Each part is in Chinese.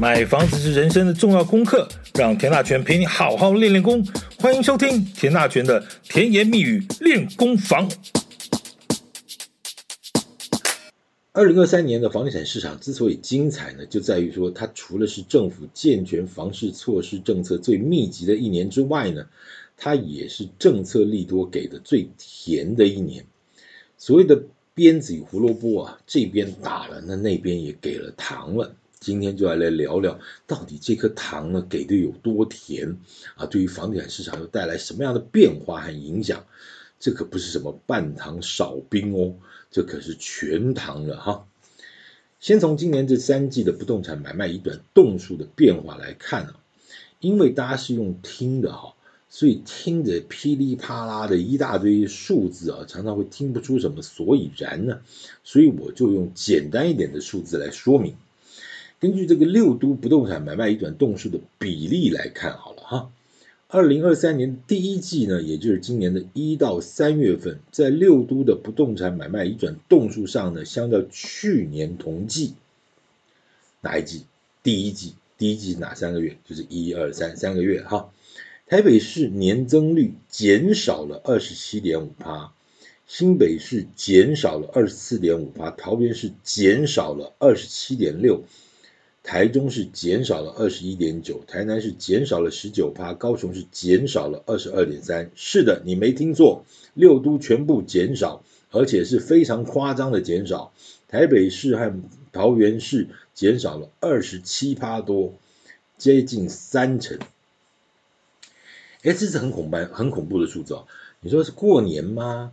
买房子是人生的重要功课，让田大权陪你好好练练功。欢迎收听田大权的甜言蜜语练功房。二零二三年的房地产市场之所以精彩呢，就在于说它除了是政府健全房市措施政策最密集的一年之外呢，它也是政策利多给的最甜的一年。所谓的鞭子与胡萝卜啊，这边打了，那那边也给了糖了。今天就来来聊聊，到底这颗糖呢给的有多甜啊？对于房地产市场又带来什么样的变化和影响？这可不是什么半糖少冰哦，这可是全糖了哈。先从今年这三季的不动产买卖移转栋数的变化来看啊，因为大家是用听的哈，所以听着噼里啪啦的一大堆数字啊，常常会听不出什么所以然呢，所以我就用简单一点的数字来说明。根据这个六都不动产买卖移转栋数的比例来看，好了哈，二零二三年第一季呢，也就是今年的一到三月份，在六都的不动产买卖移转栋数上呢，相较去年同季，哪一季？第一季，第一季哪三个月？就是一二三三个月哈。台北市年增率减少了二十七点五趴，新北市减少了二十四点五趴，桃园市减少了二十七点六。台中是减少了二十一点九，台南是减少了十九趴，高雄是减少了二十二点三。是的，你没听错，六都全部减少，而且是非常夸张的减少。台北市和桃园市减少了二十七趴多，接近三成。哎，这是很恐怖、很恐怖的数字哦。你说是过年吗？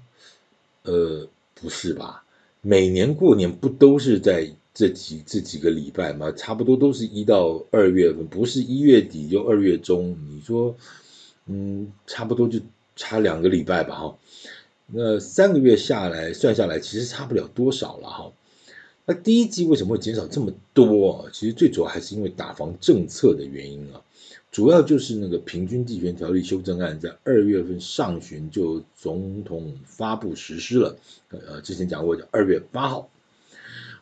呃，不是吧？每年过年不都是在？这几这几个礼拜嘛，差不多都是一到二月份，不是一月底就二月中。你说，嗯，差不多就差两个礼拜吧，哈。那三个月下来算下来，其实差不了多少了，哈。那第一季为什么会减少这么多？其实最主要还是因为打房政策的原因啊，主要就是那个平均地权条例修正案在二月份上旬就总统发布实施了，呃，之前讲过的二月八号。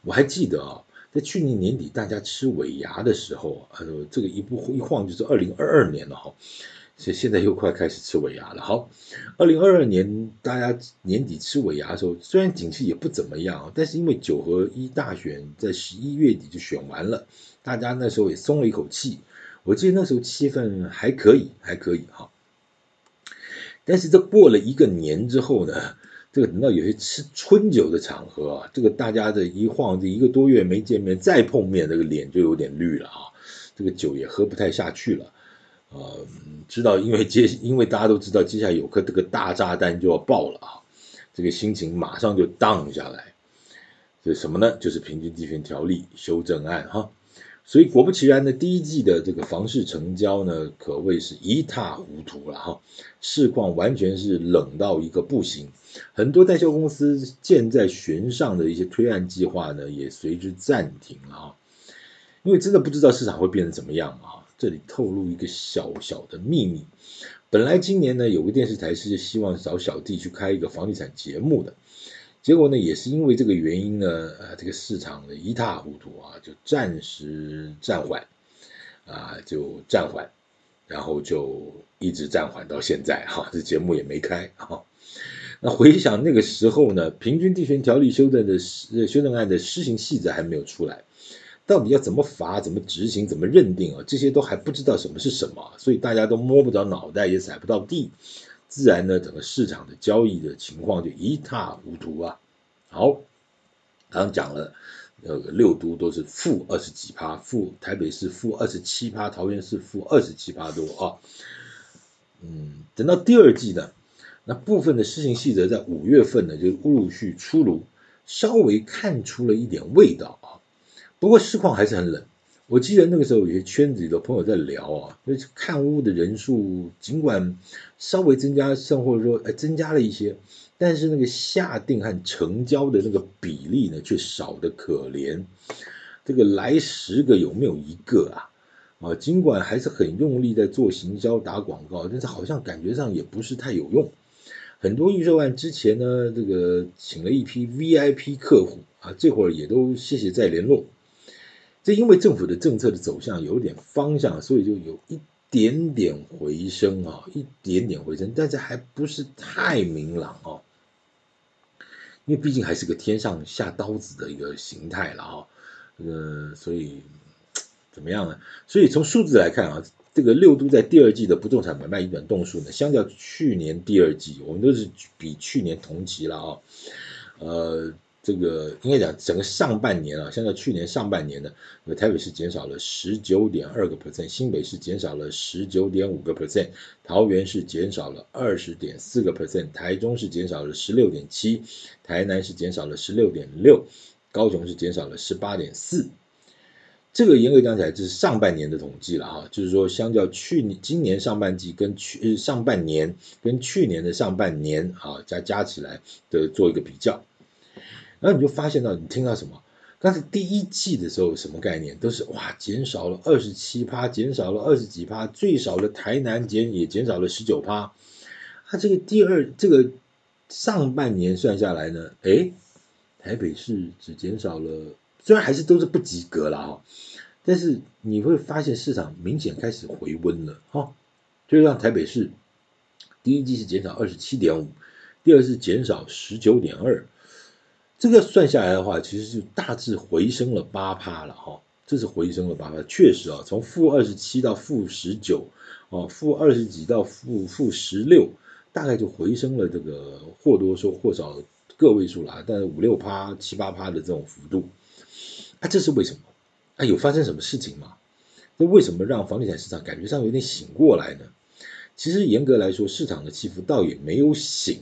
我还记得啊，在去年年底大家吃尾牙的时候，呃，这个一不一晃就是二零二二年了哈，所以现在又快开始吃尾牙了。好，二零二二年大家年底吃尾牙的时候，虽然景气也不怎么样，但是因为九合一大选在十一月底就选完了，大家那时候也松了一口气。我记得那时候气氛还可以，还可以哈。但是这过了一个年之后呢？这个等到有些吃春酒的场合啊，这个大家这一晃这一个多月没见面，再碰面，这个脸就有点绿了啊，这个酒也喝不太下去了，呃，知道因为接因为大家都知道接下来有颗这个大炸弹就要爆了啊，这个心情马上就 down 下来，这什么呢？就是平均地权条例修正案哈。所以果不其然呢，第一季的这个房市成交呢，可谓是一塌糊涂了哈，市况完全是冷到一个不行，很多代销公司箭在弦上的一些推案计划呢，也随之暂停了哈，因为真的不知道市场会变成怎么样啊。这里透露一个小小的秘密，本来今年呢，有个电视台是希望找小弟去开一个房地产节目的。结果呢，也是因为这个原因呢，啊，这个市场的一塌糊涂啊，就暂时暂缓，啊，就暂缓，然后就一直暂缓到现在哈，这节目也没开哈。那回想那个时候呢，平均地权条例修正的修正案的施行细则还没有出来，到底要怎么罚、怎么执行、怎么认定啊，这些都还不知道什么是什么，所以大家都摸不着脑袋，也踩不到地。自然呢，整个市场的交易的情况就一塌糊涂啊。好，刚刚讲了，那个六都都是负二十几趴，负台北市负二十七趴，桃园市负二十七趴多啊。嗯，等到第二季呢，那部分的施行细则在五月份呢就陆续出炉，稍微看出了一点味道啊。不过市况还是很冷。我记得那个时候有些圈子里的朋友在聊啊，就是看屋的人数尽管稍微增加，甚或者说哎增加了一些，但是那个下定和成交的那个比例呢，却少得可怜。这个来十个有没有一个啊？啊，尽管还是很用力在做行销打广告，但是好像感觉上也不是太有用。很多预售案之前呢，这个请了一批 VIP 客户啊，这会儿也都谢谢再联络。这因为政府的政策的走向有点方向，所以就有一点点回升啊，一点点回升，但是还不是太明朗啊。因为毕竟还是个天上下刀子的一个形态了啊，呃，所以怎么样呢？所以从数字来看啊。这个六都在第二季的不动产买卖移转栋数呢，相较去年第二季，我们都是比去年同期了啊。呃，这个应该讲整个上半年啊，相较去年上半年呢，那台北市减少了十九点二个 percent，新北市减少了十九点五个 percent，桃园市减少了二十点四个 percent，台中市减少了十六点七，台南市减少了十六点六，高雄市减少了十八点四。这个严格讲起来，这是上半年的统计了哈，就是说，相较去年今年上半季跟去上半年跟去年的上半年啊，加加起来的做一个比较，然后你就发现到，你听到什么？刚才第一季的时候什么概念？都是哇，减少了二十七趴，减少了二十几趴，最少的台南减也减少了十九趴。它这个第二这个上半年算下来呢，哎，台北市只减少了。虽然还是都是不及格了哈，但是你会发现市场明显开始回温了哈，就像台北市第一季是减少二十七点五，第二是减少十九点二，这个算下来的话，其实是大致回升了八趴了哈，这是回升了八趴，确实啊，从负二十七到负十九，哦，负二十几到负负十六，大概就回升了这个或多说或少个位数了，但是五六趴七八趴的这种幅度。啊，这是为什么？啊，有发生什么事情吗？那为什么让房地产市场感觉上有点醒过来呢？其实严格来说，市场的起伏倒也没有醒，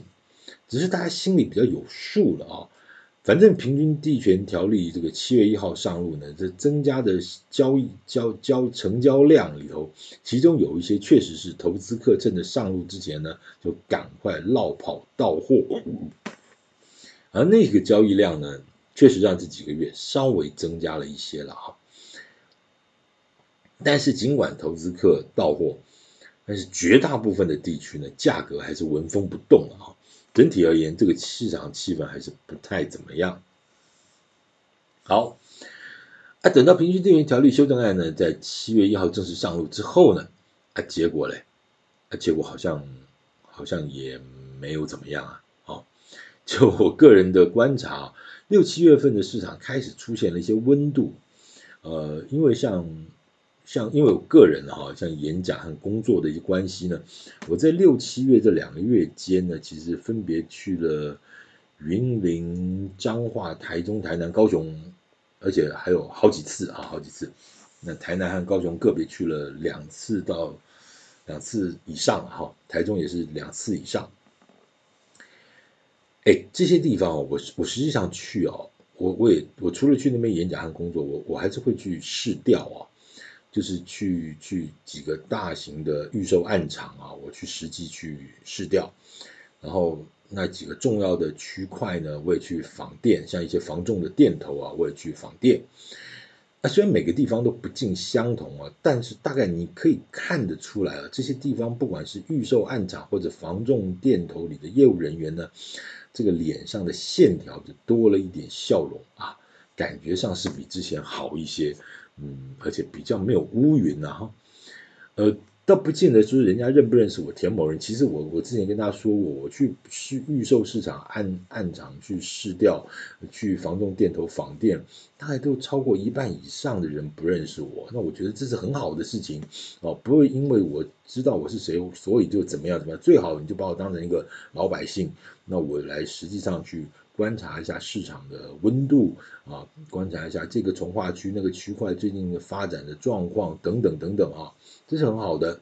只是大家心里比较有数了啊。反正平均地权条例这个七月一号上路呢，这增加的交易交交成交量里头，其中有一些确实是投资客趁着上路之前呢，就赶快落跑到货，而那个交易量呢，确实让这几个月稍微增加了一些了哈，但是尽管投资客到货，但是绝大部分的地区呢，价格还是纹风不动的哈。整体而言，这个市场气氛还是不太怎么样。好，啊，等到平均地权条例修正案呢，在七月一号正式上路之后呢，啊，结果嘞，啊，结果好像好像也没有怎么样啊。好，就我个人的观察。六七月份的市场开始出现了一些温度，呃，因为像像因为我个人哈，像演讲和工作的一些关系呢，我在六七月这两个月间呢，其实分别去了云林、彰化、台中、台南、高雄，而且还有好几次啊，好几次。那台南和高雄个别去了两次到两次以上哈，台中也是两次以上。哎，这些地方，我我实际上去哦，我我也我除了去那边演讲和工作，我我还是会去市调啊，就是去去几个大型的预售案场啊，我去实际去试调，然后那几个重要的区块呢，我也去访店，像一些防重的店头啊，我也去访店。那虽然每个地方都不尽相同啊，但是大概你可以看得出来啊，这些地方不管是预售案场或者防重店头里的业务人员呢。这个脸上的线条就多了一点笑容啊，感觉上是比之前好一些，嗯，而且比较没有乌云呐哈，呃。倒不见得说人家认不认识我田某人，其实我我之前跟他说过，我去去预售市场案案场去试调，去房东店头访店，大概都超过一半以上的人不认识我，那我觉得这是很好的事情哦，不会因为我知道我是谁，所以就怎么样怎么样，最好你就把我当成一个老百姓，那我来实际上去观察一下市场的温度啊，观察一下这个从化区那个区块最近的发展的状况等等等等啊。这是很好的，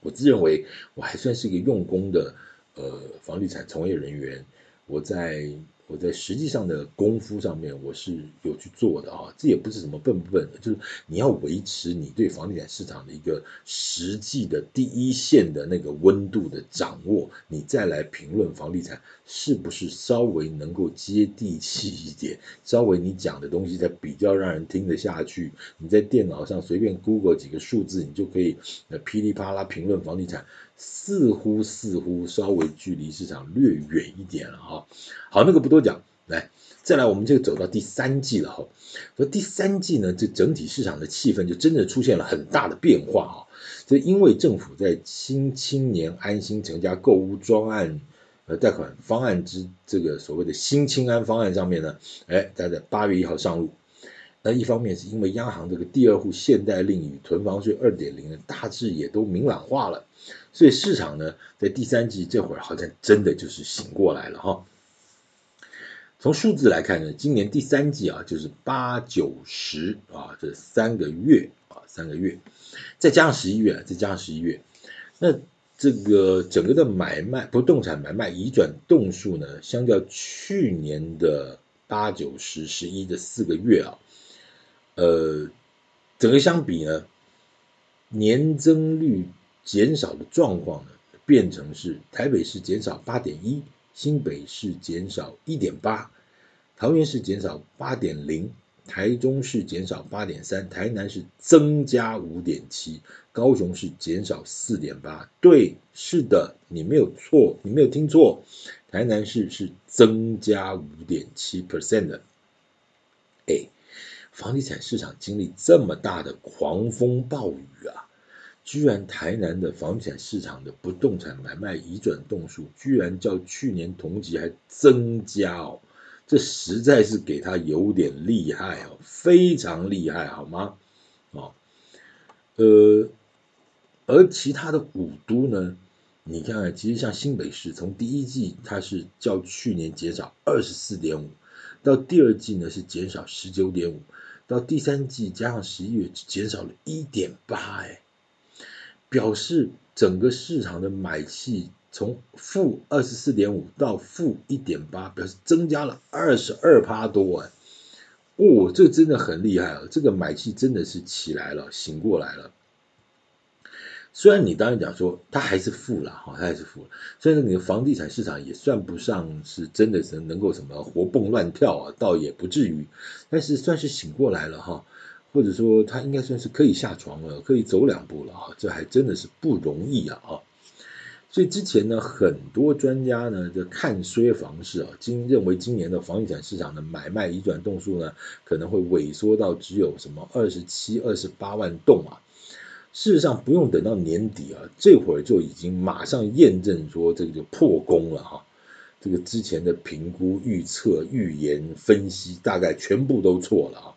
我自认为我还算是一个用功的呃房地产从业人员。我在我在实际上的功夫上面，我是有去做的啊，这也不是什么笨不笨的，就是你要维持你对房地产市场的一个实际的第一线的那个温度的掌握，你再来评论房地产是不是稍微能够接地气一点，稍微你讲的东西才比较让人听得下去。你在电脑上随便 Google 几个数字，你就可以噼里啪啦评论房地产，似乎似乎稍微距离市场略远一点了哈。好，那个不多。讲来，再来，我们就走到第三季了哈。说第三季呢，这整体市场的气氛就真的出现了很大的变化啊。这因为政府在新青年安心成家购屋专案呃贷款方案之这个所谓的新青安方案上面呢，哎，它在八月一号上路。那一方面是因为央行这个第二户限贷令与囤房税二点零呢，大致也都明朗化了，所以市场呢在第三季这会儿好像真的就是醒过来了哈。从数字来看呢，今年第三季啊，就是八九十啊，这三个月啊，三个月，再加上十一月，再加上十一月，那这个整个的买卖不动产买卖移转栋数呢，相较去年的八九十十一的四个月啊，呃，整个相比呢，年增率减少的状况呢，变成是台北市减少八点一。新北市减少一点八，桃园市减少八点零，台中市减少八点三，台南市增加五点七，高雄市减少四点八。对，是的，你没有错，你没有听错，台南市是增加五点七 percent 的。哎，房地产市场经历这么大的狂风暴雨啊！居然台南的房地产市场的不动产买卖移转栋数，居然较去年同期还增加哦，这实在是给他有点厉害哦，非常厉害，好吗？哦，呃，而其他的五都呢，你看看，其实像新北市，从第一季它是较去年减少二十四点五，到第二季呢是减少十九点五，到第三季加上十一月减少了一点八，哎。表示整个市场的买气从负二十四点五到负一点八，表示增加了二十二趴多哎，哦，这真的很厉害啊，这个买气真的是起来了，醒过来了。虽然你当然讲说它还是负了哈，它还是负了，虽然你的房地产市场也算不上是真的是能够什么活蹦乱跳啊，倒也不至于，但是算是醒过来了哈。或者说他应该算是可以下床了，可以走两步了啊，这还真的是不容易啊啊！所以之前呢，很多专家呢就看衰房市啊，今认为今年的房地产市场的买卖移转栋数呢可能会萎缩到只有什么二十七、二十八万栋啊。事实上不用等到年底啊，这会儿就已经马上验证说这个就破功了哈。这个之前的评估、预测、预言、分析，大概全部都错了啊。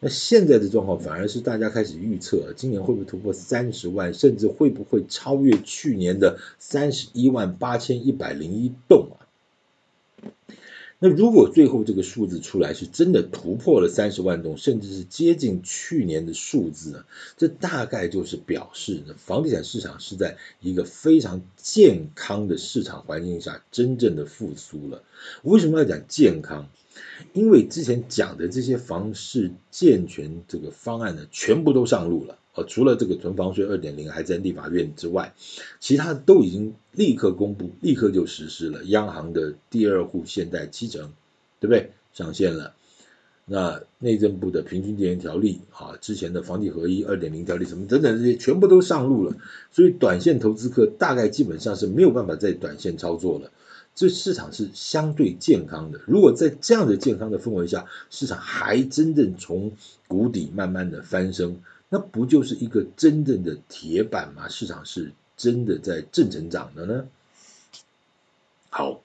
那现在的状况反而是大家开始预测，今年会不会突破三十万，甚至会不会超越去年的三十一万八千一百零一栋啊？那如果最后这个数字出来是真的突破了三十万栋，甚至是接近去年的数字呢？这大概就是表示呢，房地产市场是在一个非常健康的市场环境下真正的复苏了。为什么要讲健康？因为之前讲的这些房市健全这个方案呢，全部都上路了，呃，除了这个囤房税二点零还在立法院之外，其他都已经立刻公布，立刻就实施了。央行的第二户现贷七成，对不对？上线了。那内政部的平均电源条例啊，之前的房地合一二点零条例什么等等这些，全部都上路了。所以短线投资客大概基本上是没有办法再短线操作了。这市场是相对健康的。如果在这样的健康的氛围下，市场还真正从谷底慢慢的翻身，那不就是一个真正的铁板吗？市场是真的在正成长的呢？好，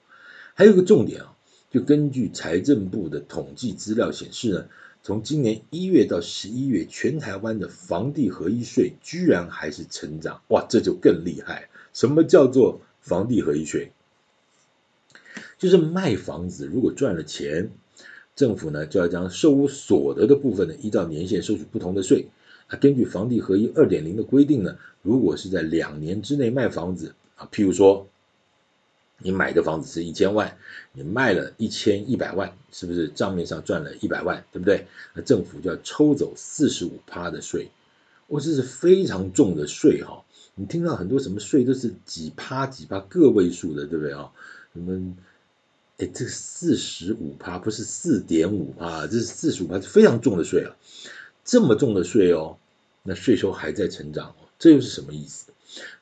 还有一个重点啊，就根据财政部的统计资料显示呢，从今年一月到十一月，全台湾的房地合一税居然还是成长，哇，这就更厉害。什么叫做房地合一税？就是卖房子，如果赚了钱，政府呢就要将收入所得的部分呢，依照年限收取不同的税。根据房地合一二点零的规定呢，如果是在两年之内卖房子啊，譬如说你买的房子是一千万，你卖了一千一百万，是不是账面上赚了一百万，对不对？那政府就要抽走四十五趴的税，哦，这是非常重的税哈。你听到很多什么税都是几趴几趴个位数的，对不对啊？什么？哎，这四十五趴不是四点五趴，这是四十五趴，是非常重的税啊！这么重的税哦，那税收还在成长哦，这又是什么意思？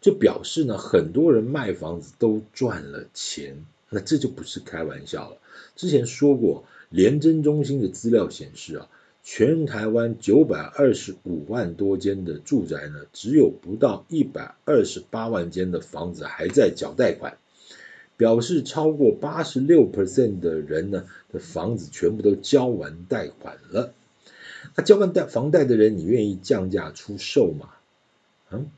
就表示呢，很多人卖房子都赚了钱，那这就不是开玩笑了。之前说过，联征中心的资料显示啊，全台湾九百二十五万多间的住宅呢，只有不到一百二十八万间的房子还在缴贷款。表示超过八十六 percent 的人呢的房子全部都交完贷款了。那交完贷房贷的人，你愿意降价出售吗？嗯，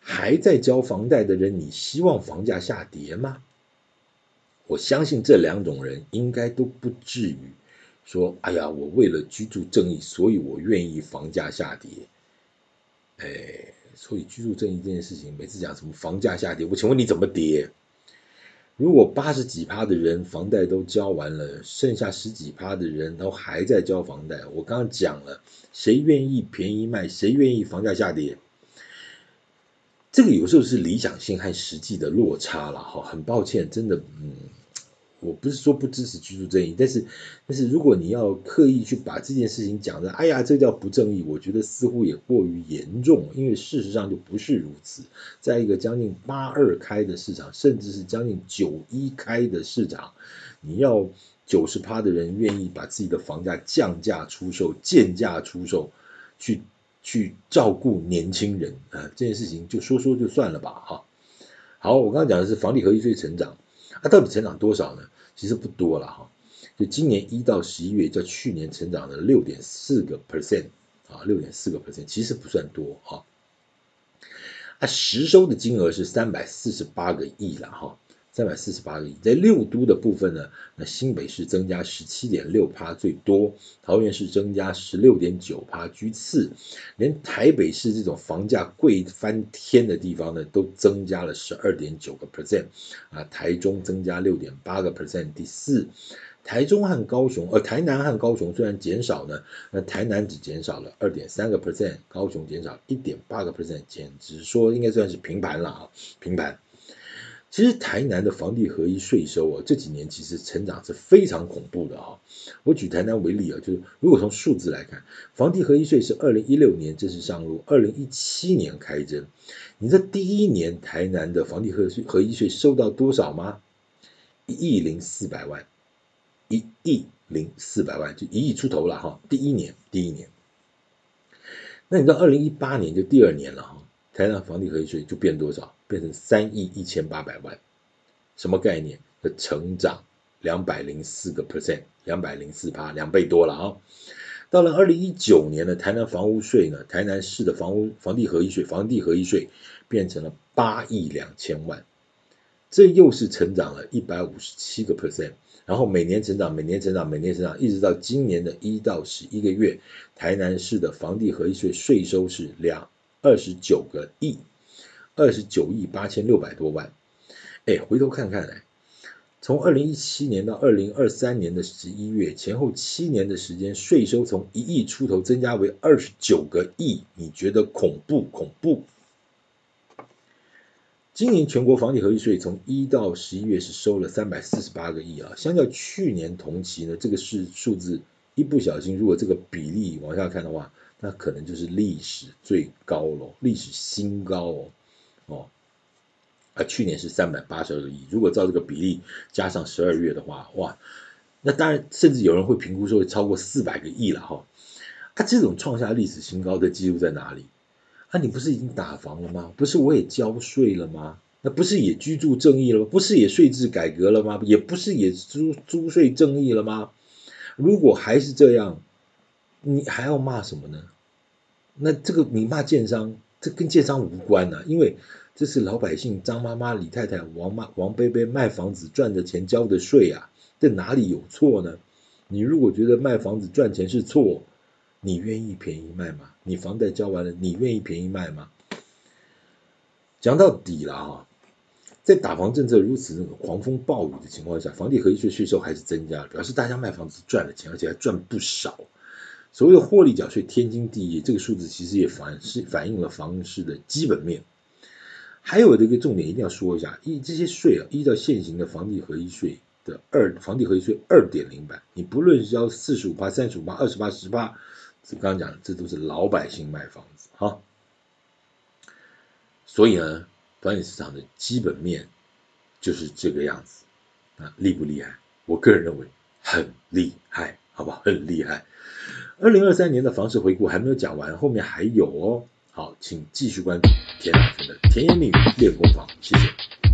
还在交房贷的人，你希望房价下跌吗？我相信这两种人应该都不至于说，哎呀，我为了居住正义，所以我愿意房价下跌。哎，所以居住正义这件事情，每次讲什么房价下跌，我请问你怎么跌？如果八十几趴的人房贷都交完了，剩下十几趴的人都还在交房贷，我刚刚讲了，谁愿意便宜卖，谁愿意房价下跌？这个有时候是理想性和实际的落差了哈，很抱歉，真的，嗯。我不是说不支持居住正义，但是但是如果你要刻意去把这件事情讲的，哎呀，这叫不正义，我觉得似乎也过于严重，因为事实上就不是如此。在一个将近八二开的市场，甚至是将近九一开的市场，你要九十趴的人愿意把自己的房价降价出售、贱价出售，去去照顾年轻人啊，这件事情就说说就算了吧，哈。好，我刚刚讲的是房地合一税成长。它、啊、到底成长多少呢？其实不多了哈，就今年一到十一月，较去年成长了六点四个 percent 啊，六点四个 percent，其实不算多啊。啊，实收的金额是三百四十八个亿了哈。三百四十八个亿，在六都的部分呢，那新北市增加十七点六趴最多，桃园市增加十六点九趴居次，连台北市这种房价贵翻天的地方呢，都增加了十二点九个 percent，啊，台中增加六点八个 percent 第四，台中和高雄，呃，台南和高雄虽然减少呢，那台南只减少了二点三个 percent，高雄减少一点八个 percent，简直说应该算是平盘了啊，平盘。其实台南的房地合一税收啊，这几年其实成长是非常恐怖的啊。我举台南为例啊，就是如果从数字来看，房地合一税是二零一六年正式上路，二零一七年开征。你知道第一年台南的房地合合一税收到多少吗？一亿零四百万，一亿零四百万，就一亿出头了哈。第一年，第一年。那你知道二零一八年就第二年了哈。台南房地合一税就变多少？变成三亿一千八百万，什么概念？的成长两百零四个 percent，两百零四趴，两倍多了啊！到了二零一九年的台南房屋税呢，台南市的房屋房地合一税，房地合一税变成了八亿两千万，这又是成长了一百五十七个 percent，然后每年成长，每年成长，每年成长，一直到今年的一到十一个月，台南市的房地合一税税收是两。二十九个亿，二十九亿八千六百多万，哎，回头看看来，从二零一七年到二零二三年的十一月前后七年的时间，税收从一亿出头增加为二十九个亿，你觉得恐怖恐怖？今年全国房地合一税从一到十一月是收了三百四十八个亿啊，相较去年同期呢，这个是数字一不小心，如果这个比例往下看的话。那可能就是历史最高了，历史新高哦，哦，啊，去年是三百八十二个亿，如果照这个比例加上十二月的话，哇，那当然甚至有人会评估说会超过四百个亿了哈，啊，这种创下历史新高的记录在哪里？啊，你不是已经打房了吗？不是我也交税了吗？那不是也居住正义了吗？不是也税制改革了吗？也不是也租租税正义了吗？如果还是这样。你还要骂什么呢？那这个你骂建商，这跟建商无关呐、因为这是老百姓张妈妈、李太太、王妈、王伯伯卖房子赚的钱交的税啊，这哪里有错呢？你如果觉得卖房子赚钱是错，你愿意便宜卖吗？你房贷交完了，你愿意便宜卖吗？讲到底了哈，在打房政策如此狂风暴雨的情况下，房地合一税税收还是增加，表示大家卖房子赚了钱，而且还赚不少。所谓的获利缴税天经地义，这个数字其实也反是反映了房市的基本面。还有这个重点一定要说一下，依这些税啊，依照现行的房地合一税的二房地合一税二点零版，你不论是交四十五八、三十五八、二十八、十趴，刚刚讲这都是老百姓卖房子哈。所以呢。房地产市场的基本面就是这个样子啊，厉不厉害？我个人认为很厉害，好不好？很厉害。二零二三年的房市回顾还没有讲完，后面还有哦。好，请继续关注田老师的甜言蜜语练功房，谢谢。